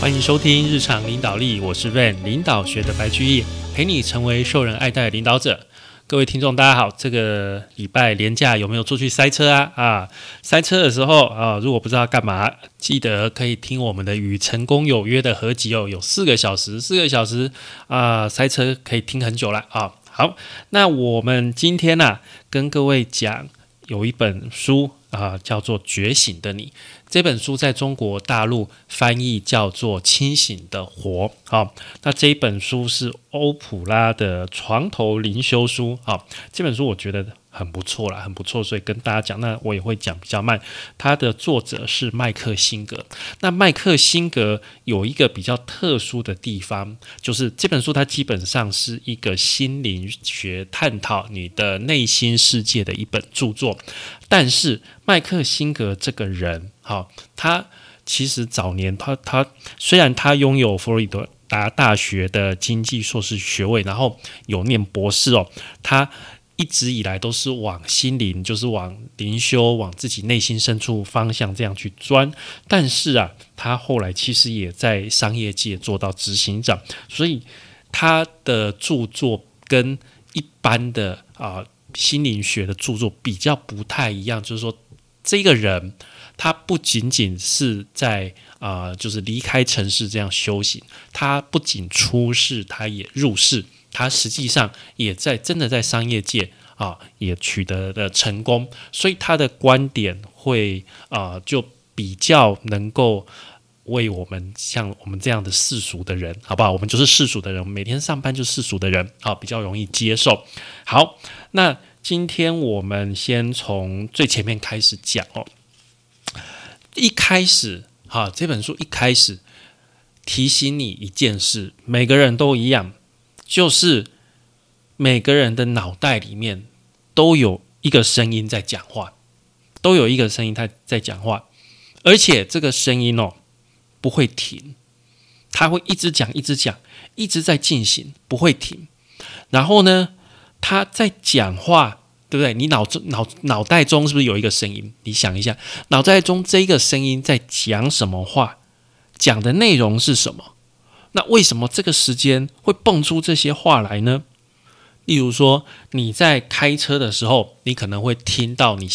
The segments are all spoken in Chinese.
欢迎收听日常领导力，我是 Van 领导学的白居易，陪你成为受人爱戴的领导者。各位听众，大家好，这个礼拜连假有没有出去塞车啊？啊，塞车的时候啊，如果不知道干嘛，记得可以听我们的《与成功有约》的合集哦，有四个小时，四个小时啊，塞车可以听很久了啊。好，那我们今天呢，跟各位讲有一本书啊，叫做《觉醒的你》。这本书在中国大陆翻译叫做《清醒的活》。好，那这一本书是欧普拉的床头灵修书。好，这本书我觉得很不错啦，很不错，所以跟大家讲。那我也会讲比较慢。它的作者是麦克辛格。那麦克辛格有一个比较特殊的地方，就是这本书它基本上是一个心灵学探讨你的内心世界的一本著作。但是麦克辛格这个人。好，他其实早年他他虽然他拥有佛罗里达大学的经济硕士学位，然后有念博士哦，他一直以来都是往心灵，就是往灵修，往自己内心深处方向这样去钻。但是啊，他后来其实也在商业界做到执行长，所以他的著作跟一般的啊心灵学的著作比较不太一样，就是说这个人。他不仅仅是在啊，就是离开城市这样修行，他不仅出世，他也入世，他实际上也在真的在商业界啊，也取得了成功，所以他的观点会啊，就比较能够为我们像我们这样的世俗的人，好不好？我们就是世俗的人，每天上班就世俗的人啊，比较容易接受。好，那今天我们先从最前面开始讲哦。一开始，哈，这本书一开始提醒你一件事：每个人都一样，就是每个人的脑袋里面都有一个声音在讲话，都有一个声音在在讲话，而且这个声音哦不会停，他会一直讲，一直讲，一直在进行，不会停。然后呢，他在讲话。对不对？你脑中脑脑袋中是不是有一个声音？你想一下，脑袋中这个声音在讲什么话？讲的内容是什么？那为什么这个时间会蹦出这些话来呢？例如说，你在开车的时候，你可能会听到你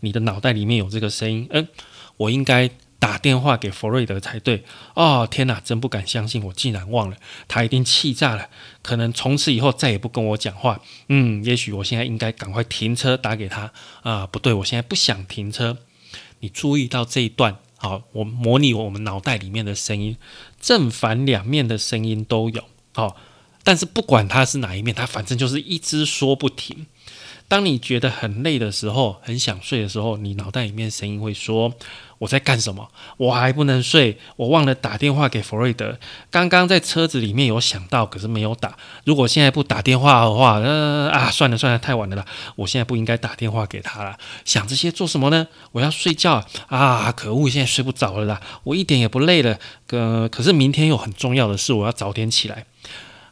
你的脑袋里面有这个声音。嗯，我应该。打电话给弗瑞德才对哦！天哪，真不敢相信，我竟然忘了，他一定气炸了，可能从此以后再也不跟我讲话。嗯，也许我现在应该赶快停车打给他啊！不对，我现在不想停车。你注意到这一段，好，我模拟我们脑袋里面的声音，正反两面的声音都有。好，但是不管它是哪一面，它反正就是一直说不停。当你觉得很累的时候，很想睡的时候，你脑袋里面声音会说。我在干什么？我还不能睡，我忘了打电话给弗瑞德。刚刚在车子里面有想到，可是没有打。如果现在不打电话的话，呃啊，算了算了，太晚了啦。我现在不应该打电话给他了。想这些做什么呢？我要睡觉啊！可恶，现在睡不着了啦。我一点也不累了，可可是明天有很重要的事，我要早点起来。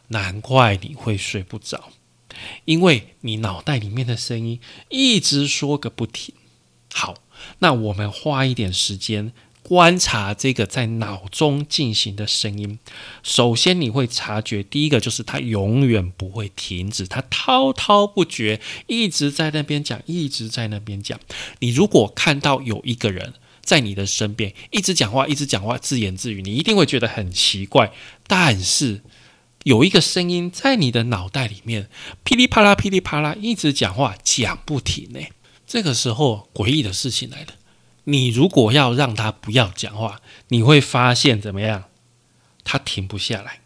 难怪你会睡不着，因为你脑袋里面的声音一直说个不停。好。那我们花一点时间观察这个在脑中进行的声音。首先，你会察觉，第一个就是它永远不会停止，它滔滔不绝，一直在那边讲，一直在那边讲。你如果看到有一个人在你的身边一直讲话，一直讲话，自言自语，你一定会觉得很奇怪。但是有一个声音在你的脑袋里面噼里啪啦、噼里啪啦一直讲话，讲不停呢。这个时候，诡异的事情来了。你如果要让他不要讲话，你会发现怎么样？他停不下来。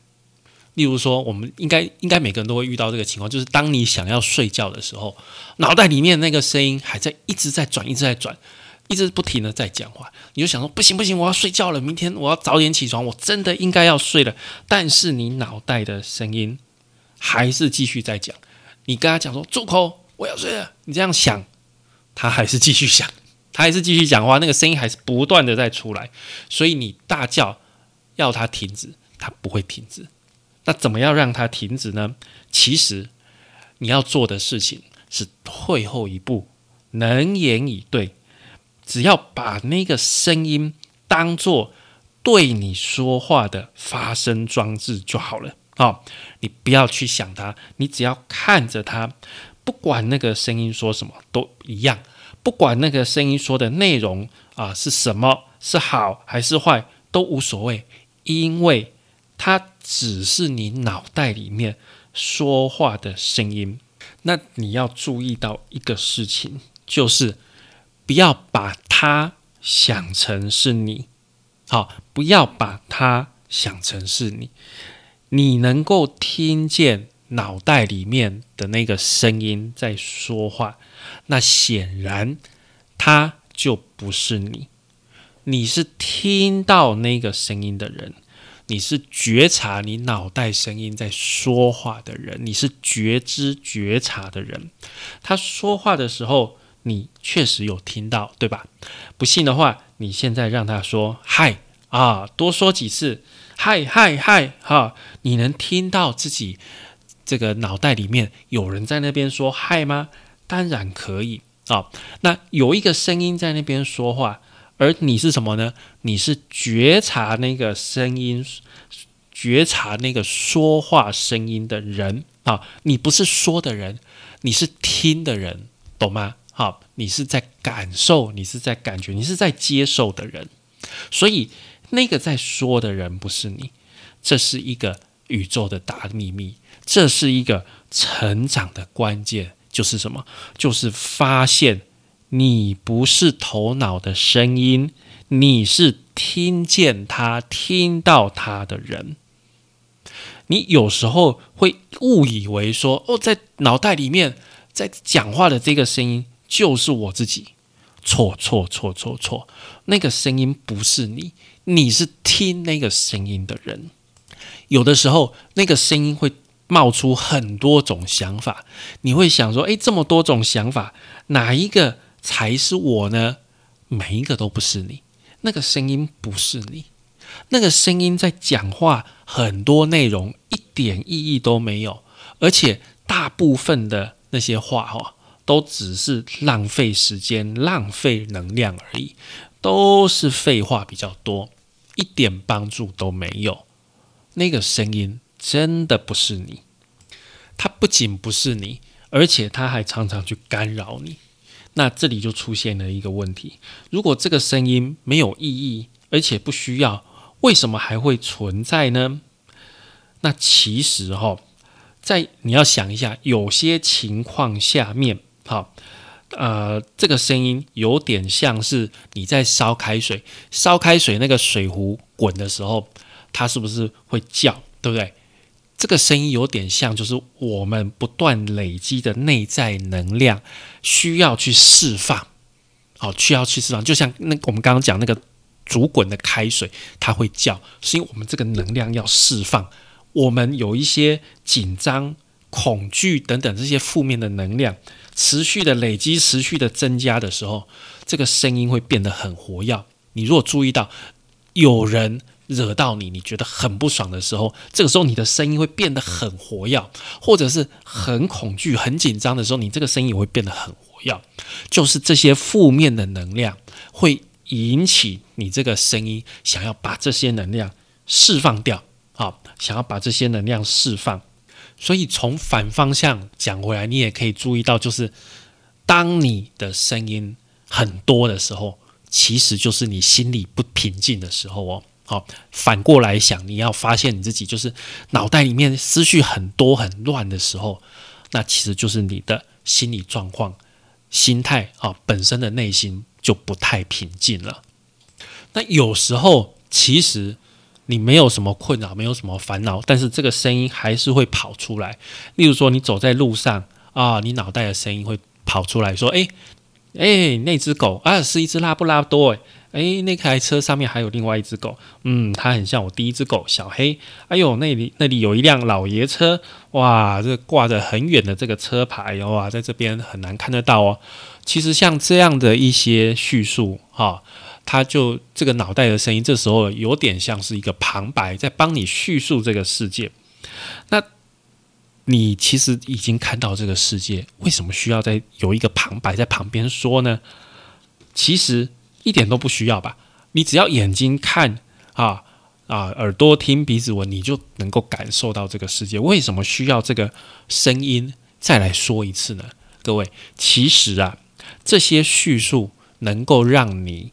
例如说，我们应该应该每个人都会遇到这个情况，就是当你想要睡觉的时候，脑袋里面那个声音还在一直在转，一直在转，一直不停的在讲话。你就想说，不行不行，我要睡觉了，明天我要早点起床，我真的应该要睡了。但是你脑袋的声音还是继续在讲。你跟他讲说，住口，我要睡了。你这样想。他还是继续想，他还是继续讲话，那个声音还是不断的在出来，所以你大叫要他停止，他不会停止。那怎么样让他停止呢？其实你要做的事情是退后一步，能言以对，只要把那个声音当做对你说话的发声装置就好了啊！你不要去想它，你只要看着它，不管那个声音说什么都一样，不管那个声音说的内容啊是什么，是好还是坏都无所谓，因为它只是你脑袋里面说话的声音。那你要注意到一个事情，就是不要把它想成是你，好，不要把它想成是你。你能够听见脑袋里面的那个声音在说话，那显然它就不是你。你是听到那个声音的人。你是觉察你脑袋声音在说话的人，你是觉知觉察的人。他说话的时候，你确实有听到，对吧？不信的话，你现在让他说“嗨”啊，多说几次“嗨嗨嗨”哈，你能听到自己这个脑袋里面有人在那边说“嗨”吗？当然可以啊。那有一个声音在那边说话。而你是什么呢？你是觉察那个声音，觉察那个说话声音的人啊！你不是说的人，你是听的人，懂吗？好，你是在感受，你是在感觉，你是在接受的人。所以那个在说的人不是你，这是一个宇宙的大秘密，这是一个成长的关键，就是什么？就是发现。你不是头脑的声音，你是听见他、听到他的人。你有时候会误以为说：“哦，在脑袋里面在讲话的这个声音就是我自己。”错错错错错，那个声音不是你，你是听那个声音的人。有的时候，那个声音会冒出很多种想法，你会想说：“诶，这么多种想法，哪一个？”才是我呢，每一个都不是你，那个声音不是你，那个声音在讲话，很多内容一点意义都没有，而且大部分的那些话哈，都只是浪费时间、浪费能量而已，都是废话比较多，一点帮助都没有。那个声音真的不是你，它不仅不是你，而且它还常常去干扰你。那这里就出现了一个问题：如果这个声音没有意义，而且不需要，为什么还会存在呢？那其实哈，在你要想一下，有些情况下面，好，呃，这个声音有点像是你在烧开水，烧开水那个水壶滚的时候，它是不是会叫，对不对？这个声音有点像，就是我们不断累积的内在能量需要去释放，好，需要去释放。就像那我们刚刚讲那个煮滚的开水，它会叫，是因为我们这个能量要释放。我们有一些紧张、恐惧等等这些负面的能量持续的累积、持续的增加的时候，这个声音会变得很活跃。你如果注意到有人。惹到你，你觉得很不爽的时候，这个时候你的声音会变得很活跃，或者是很恐惧、很紧张的时候，你这个声音也会变得很活跃。就是这些负面的能量会引起你这个声音想要把这些能量释放掉，啊，想要把这些能量释放。所以从反方向讲回来，你也可以注意到，就是当你的声音很多的时候，其实就是你心里不平静的时候哦。好，反过来想，你要发现你自己就是脑袋里面思绪很多很乱的时候，那其实就是你的心理状况、心态啊，本身的内心就不太平静了。那有时候其实你没有什么困扰，没有什么烦恼，但是这个声音还是会跑出来。例如说，你走在路上啊，你脑袋的声音会跑出来说：“哎哎，那只狗啊，是一只拉布拉多。”哎。哎，那台车上面还有另外一只狗，嗯，它很像我第一只狗小黑。哎呦，那里那里有一辆老爷车，哇，这挂着很远的这个车牌，哇，在这边很难看得到哦。其实像这样的一些叙述，哈，他就这个脑袋的声音，这时候有点像是一个旁白，在帮你叙述这个世界。那你其实已经看到这个世界，为什么需要在有一个旁白在旁边说呢？其实。一点都不需要吧？你只要眼睛看啊啊，耳朵听，鼻子闻，你就能够感受到这个世界。为什么需要这个声音再来说一次呢？各位，其实啊，这些叙述能够让你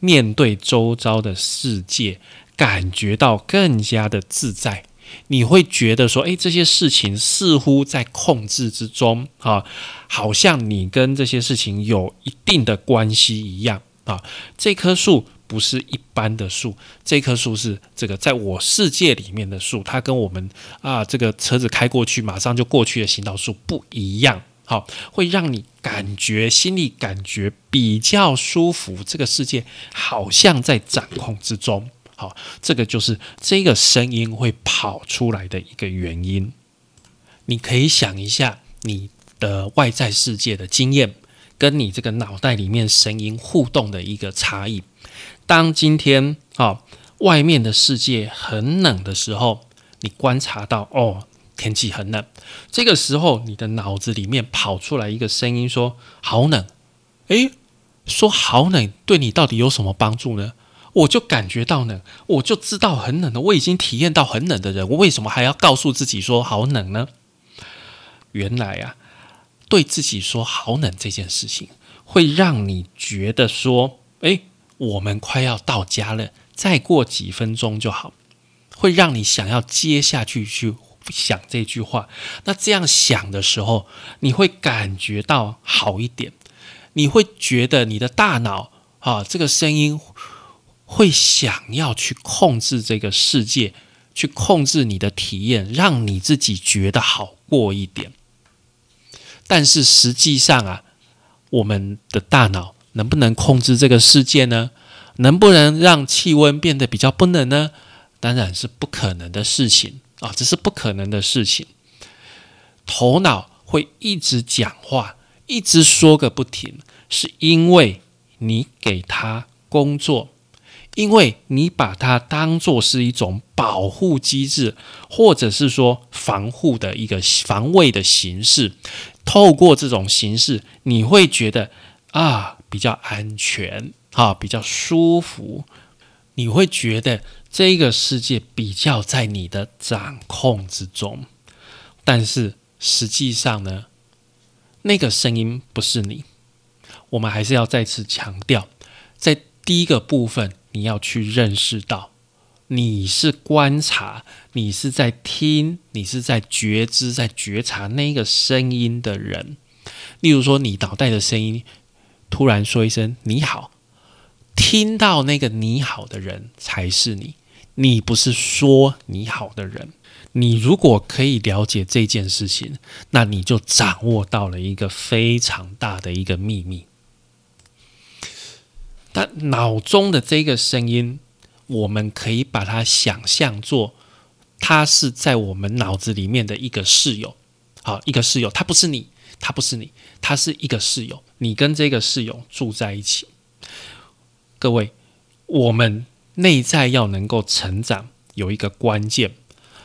面对周遭的世界，感觉到更加的自在。你会觉得说，诶，这些事情似乎在控制之中啊，好像你跟这些事情有一定的关系一样啊。这棵树不是一般的树，这棵树是这个在我世界里面的树，它跟我们啊这个车子开过去马上就过去的行道树不一样，好，会让你感觉心里感觉比较舒服，这个世界好像在掌控之中。好，这个就是这个声音会跑出来的一个原因。你可以想一下你的外在世界的经验，跟你这个脑袋里面声音互动的一个差异。当今天啊，外面的世界很冷的时候，你观察到哦，天气很冷，这个时候你的脑子里面跑出来一个声音说：“好冷。”诶，说好冷，对你到底有什么帮助呢？我就感觉到冷，我就知道很冷了。我已经体验到很冷的人，我为什么还要告诉自己说好冷呢？原来啊，对自己说好冷这件事情，会让你觉得说，哎，我们快要到家了，再过几分钟就好，会让你想要接下去去想这句话。那这样想的时候，你会感觉到好一点，你会觉得你的大脑啊，这个声音。会想要去控制这个世界，去控制你的体验，让你自己觉得好过一点。但是实际上啊，我们的大脑能不能控制这个世界呢？能不能让气温变得比较不冷呢？当然是不可能的事情啊，这是不可能的事情。头脑会一直讲话，一直说个不停，是因为你给他工作。因为你把它当做是一种保护机制，或者是说防护的一个防卫的形式，透过这种形式，你会觉得啊比较安全，啊比较舒服，你会觉得这个世界比较在你的掌控之中。但是实际上呢，那个声音不是你。我们还是要再次强调，在第一个部分。你要去认识到，你是观察，你是在听，你是在觉知，在觉察那个声音的人。例如说，你脑袋的声音突然说一声“你好”，听到那个“你好”的人才是你，你不是说“你好”的人。你如果可以了解这件事情，那你就掌握到了一个非常大的一个秘密。但脑中的这个声音，我们可以把它想象做，它是在我们脑子里面的一个室友，好，一个室友，他不是你，他不是你，他是一个室友，你跟这个室友住在一起。各位，我们内在要能够成长，有一个关键，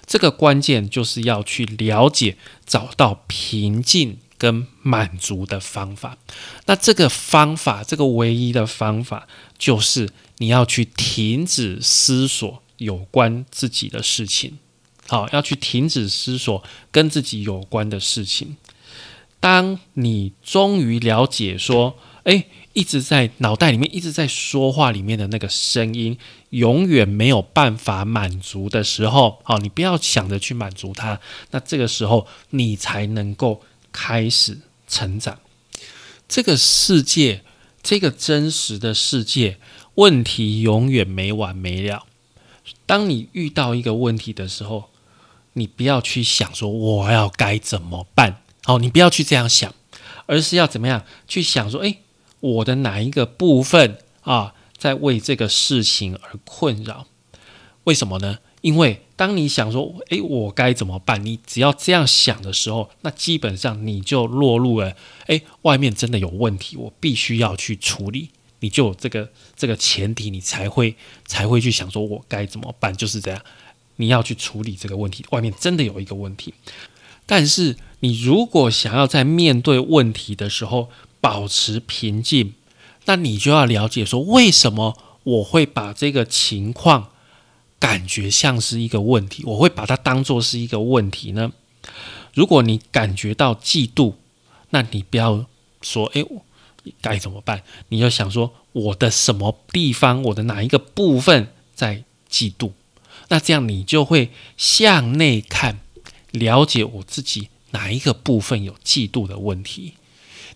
这个关键就是要去了解，找到平静。跟满足的方法，那这个方法，这个唯一的方法，就是你要去停止思索有关自己的事情，好，要去停止思索跟自己有关的事情。当你终于了解说，诶，一直在脑袋里面一直在说话里面的那个声音，永远没有办法满足的时候，好，你不要想着去满足它，那这个时候你才能够。开始成长，这个世界，这个真实的世界，问题永远没完没了。当你遇到一个问题的时候，你不要去想说我要该怎么办，好，你不要去这样想，而是要怎么样去想说，诶，我的哪一个部分啊，在为这个事情而困扰？为什么呢？因为当你想说“诶，我该怎么办？”你只要这样想的时候，那基本上你就落入了“诶，外面真的有问题，我必须要去处理。”你就有这个这个前提，你才会才会去想说“我该怎么办？”就是这样，你要去处理这个问题。外面真的有一个问题，但是你如果想要在面对问题的时候保持平静，那你就要了解说为什么我会把这个情况。感觉像是一个问题？我会把它当做是一个问题呢？如果你感觉到嫉妒，那你不要说“哎，该怎么办？”你要想说我的什么地方，我的哪一个部分在嫉妒？那这样你就会向内看，了解我自己哪一个部分有嫉妒的问题。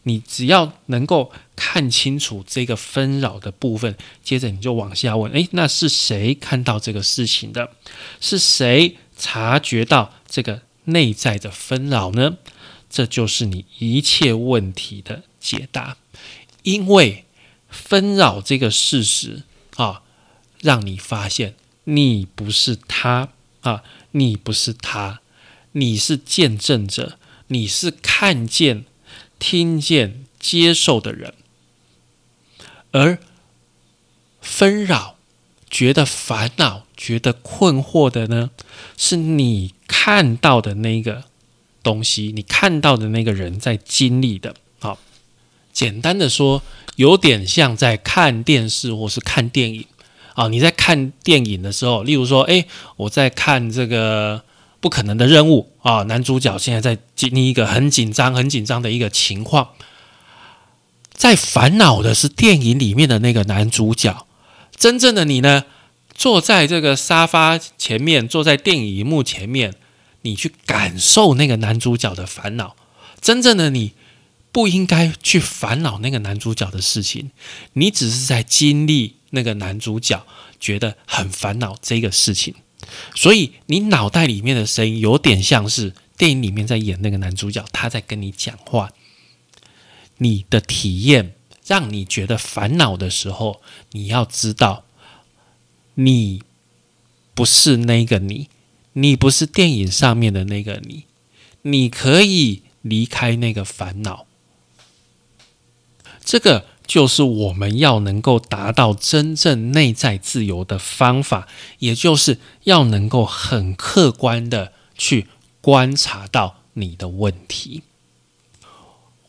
你只要能够看清楚这个纷扰的部分，接着你就往下问：诶，那是谁看到这个事情的？是谁察觉到这个内在的纷扰呢？这就是你一切问题的解答。因为纷扰这个事实啊，让你发现你不是他啊，你不是他，你是见证者，你是看见。听见、接受的人，而纷扰、觉得烦恼、觉得困惑的呢，是你看到的那个东西，你看到的那个人在经历的。好，简单的说，有点像在看电视或是看电影啊。你在看电影的时候，例如说，哎，我在看这个。不可能的任务啊！男主角现在在经历一个很紧张、很紧张的一个情况，在烦恼的是电影里面的那个男主角。真正的你呢，坐在这个沙发前面，坐在电影幕前面，你去感受那个男主角的烦恼。真正的你不应该去烦恼那个男主角的事情，你只是在经历那个男主角觉得很烦恼这个事情。所以，你脑袋里面的声音有点像是电影里面在演那个男主角，他在跟你讲话。你的体验让你觉得烦恼的时候，你要知道，你不是那个你，你不是电影上面的那个你，你可以离开那个烦恼。这个。就是我们要能够达到真正内在自由的方法，也就是要能够很客观的去观察到你的问题。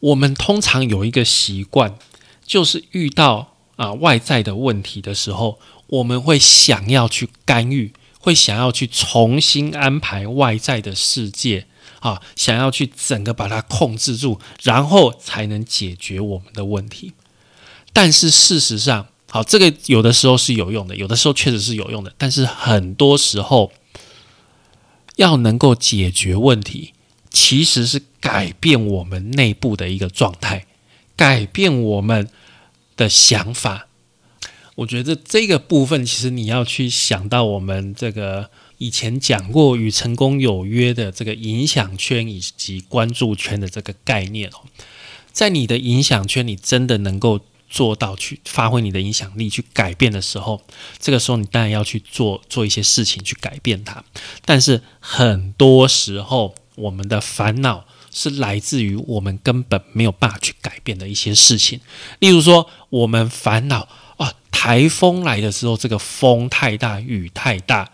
我们通常有一个习惯，就是遇到啊外在的问题的时候，我们会想要去干预，会想要去重新安排外在的世界啊，想要去整个把它控制住，然后才能解决我们的问题。但是事实上，好，这个有的时候是有用的，有的时候确实是有用的。但是很多时候，要能够解决问题，其实是改变我们内部的一个状态，改变我们的想法。我觉得这个部分，其实你要去想到我们这个以前讲过与成功有约的这个影响圈以及关注圈的这个概念哦，在你的影响圈，你真的能够。做到去发挥你的影响力去改变的时候，这个时候你当然要去做做一些事情去改变它。但是很多时候，我们的烦恼是来自于我们根本没有办法去改变的一些事情。例如说，我们烦恼啊，台风来的时候，这个风太大，雨太大，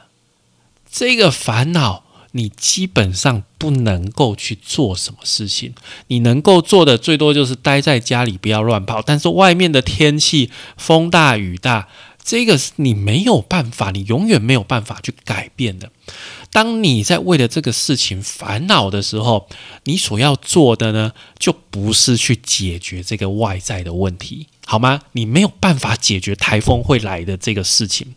这个烦恼。你基本上不能够去做什么事情，你能够做的最多就是待在家里，不要乱跑。但是外面的天气风大雨大，这个是你没有办法，你永远没有办法去改变的。当你在为了这个事情烦恼的时候，你所要做的呢，就不是去解决这个外在的问题，好吗？你没有办法解决台风会来的这个事情。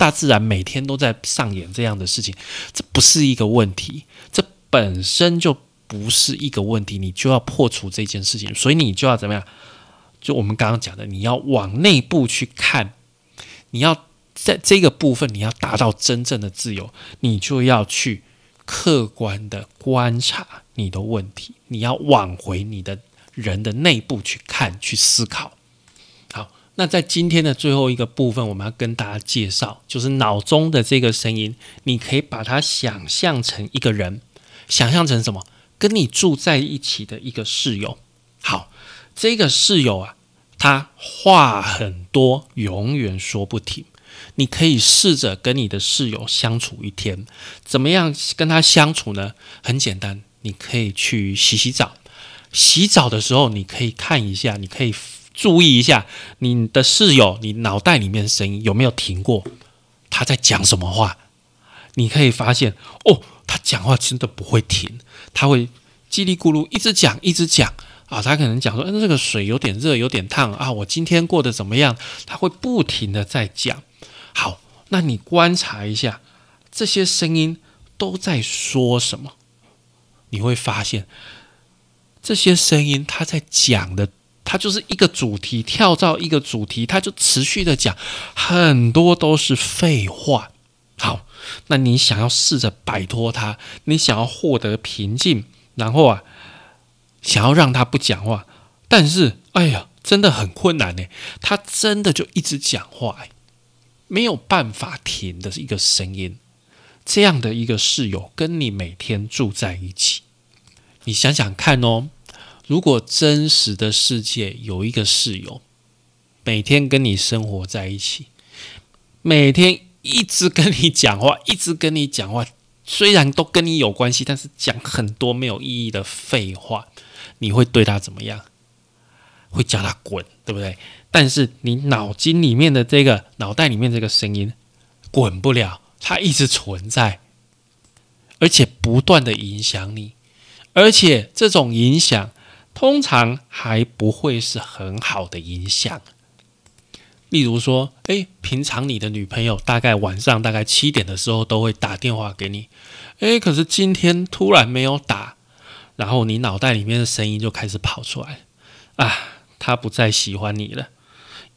大自然每天都在上演这样的事情，这不是一个问题，这本身就不是一个问题，你就要破除这件事情，所以你就要怎么样？就我们刚刚讲的，你要往内部去看，你要在这个部分，你要达到真正的自由，你就要去客观的观察你的问题，你要往回你的人的内部去看，去思考。那在今天的最后一个部分，我们要跟大家介绍，就是脑中的这个声音，你可以把它想象成一个人，想象成什么？跟你住在一起的一个室友。好，这个室友啊，他话很多，永远说不停。你可以试着跟你的室友相处一天，怎么样跟他相处呢？很简单，你可以去洗洗澡，洗澡的时候你可以看一下，你可以。注意一下，你的室友，你脑袋里面的声音有没有停过？他在讲什么话？你可以发现哦，他讲话真的不会停，他会叽里咕噜一直讲，一直讲啊。他可能讲说，嗯，这个水有点热，有点烫啊。我今天过得怎么样？他会不停的在讲。好，那你观察一下这些声音都在说什么？你会发现这些声音他在讲的。它就是一个主题，跳到一个主题，它就持续的讲，很多都是废话。好，那你想要试着摆脱它，你想要获得平静，然后啊，想要让他不讲话，但是哎呀，真的很困难呢。他真的就一直讲话，没有办法停的一个声音。这样的一个室友跟你每天住在一起，你想想看哦。如果真实的世界有一个室友，每天跟你生活在一起，每天一直跟你讲话，一直跟你讲话，虽然都跟你有关系，但是讲很多没有意义的废话，你会对他怎么样？会叫他滚，对不对？但是你脑筋里面的这个脑袋里面这个声音滚不了，它一直存在，而且不断的影响你，而且这种影响。通常还不会是很好的影响。例如说，哎，平常你的女朋友大概晚上大概七点的时候都会打电话给你，哎，可是今天突然没有打，然后你脑袋里面的声音就开始跑出来，啊，她不再喜欢你了，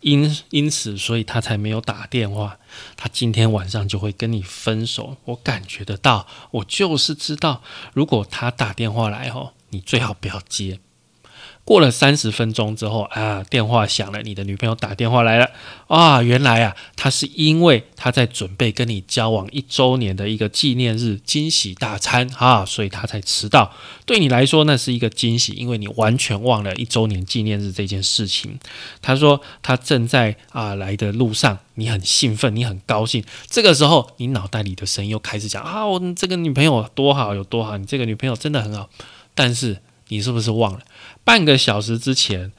因因此，所以她才没有打电话。她今天晚上就会跟你分手。我感觉得到，我就是知道，如果她打电话来吼，你最好不要接。过了三十分钟之后啊，电话响了，你的女朋友打电话来了啊，原来啊，她是因为她在准备跟你交往一周年的一个纪念日惊喜大餐啊，所以她才迟到。对你来说那是一个惊喜，因为你完全忘了一周年纪念日这件事情。她说她正在啊来的路上，你很兴奋，你很高兴。这个时候，你脑袋里的声音又开始讲啊，我这个女朋友多好，有多好，你这个女朋友真的很好。但是你是不是忘了？半个小时之前，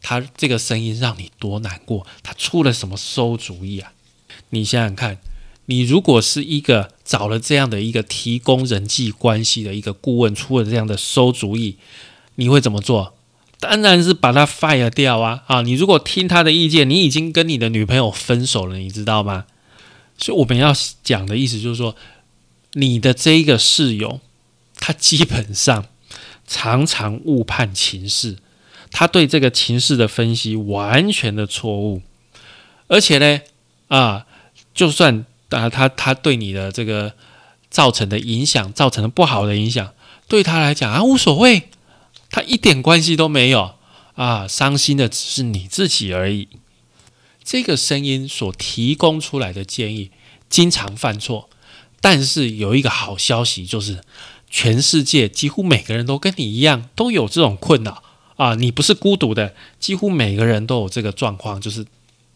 他这个声音让你多难过？他出了什么馊主意啊？你想想看，你如果是一个找了这样的一个提供人际关系的一个顾问，出了这样的馊主意，你会怎么做？当然是把他 fire 掉啊！啊，你如果听他的意见，你已经跟你的女朋友分手了，你知道吗？所以我们要讲的意思就是说，你的这一个室友，他基本上。常常误判情势，他对这个情势的分析完全的错误，而且呢，啊，就算啊他他对你的这个造成的影响，造成的不好的影响，对他来讲啊无所谓，他一点关系都没有啊，伤心的只是你自己而已。这个声音所提供出来的建议经常犯错，但是有一个好消息就是。全世界几乎每个人都跟你一样，都有这种困扰啊！你不是孤独的，几乎每个人都有这个状况，就是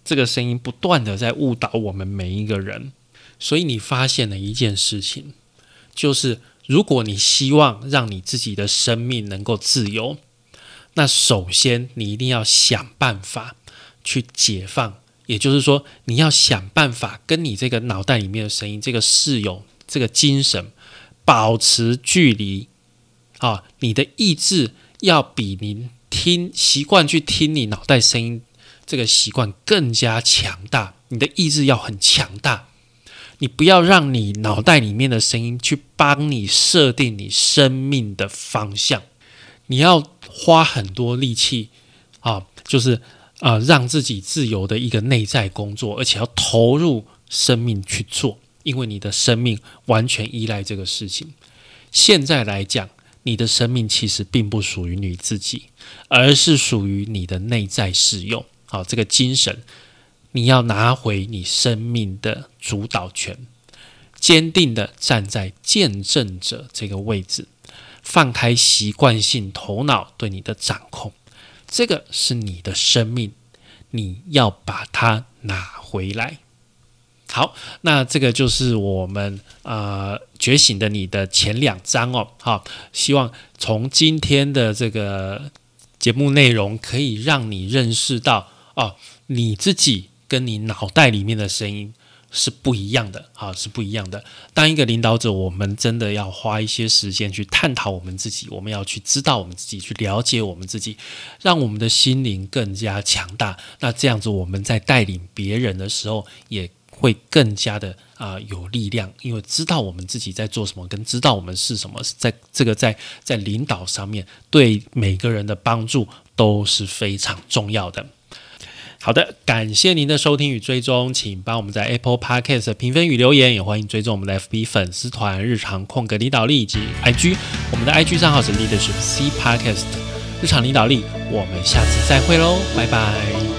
这个声音不断的在误导我们每一个人。所以你发现了一件事情，就是如果你希望让你自己的生命能够自由，那首先你一定要想办法去解放，也就是说，你要想办法跟你这个脑袋里面的声音、这个室友、这个精神。保持距离啊！你的意志要比你听习惯去听你脑袋声音这个习惯更加强大。你的意志要很强大，你不要让你脑袋里面的声音去帮你设定你生命的方向。你要花很多力气啊，就是啊，让自己自由的一个内在工作，而且要投入生命去做。因为你的生命完全依赖这个事情。现在来讲，你的生命其实并不属于你自己，而是属于你的内在使用。好，这个精神，你要拿回你生命的主导权，坚定的站在见证者这个位置，放开习惯性头脑对你的掌控。这个是你的生命，你要把它拿回来。好，那这个就是我们呃觉醒的你的前两章哦。好，希望从今天的这个节目内容，可以让你认识到哦，你自己跟你脑袋里面的声音是不一样的啊，是不一样的。当一个领导者，我们真的要花一些时间去探讨我们自己，我们要去知道我们自己，去了解我们自己，让我们的心灵更加强大。那这样子，我们在带领别人的时候，也会更加的啊有力量，因为知道我们自己在做什么，跟知道我们是什么，在这个在在领导上面，对每个人的帮助都是非常重要的。好的，感谢您的收听与追踪，请帮我们在 Apple Podcast 评分与留言，也欢迎追踪我们的 FB 粉丝团日常空格领导力以及 IG，我们的 IG 账号是 Leadership C Podcast 日常领导力，我们下次再会喽，拜拜。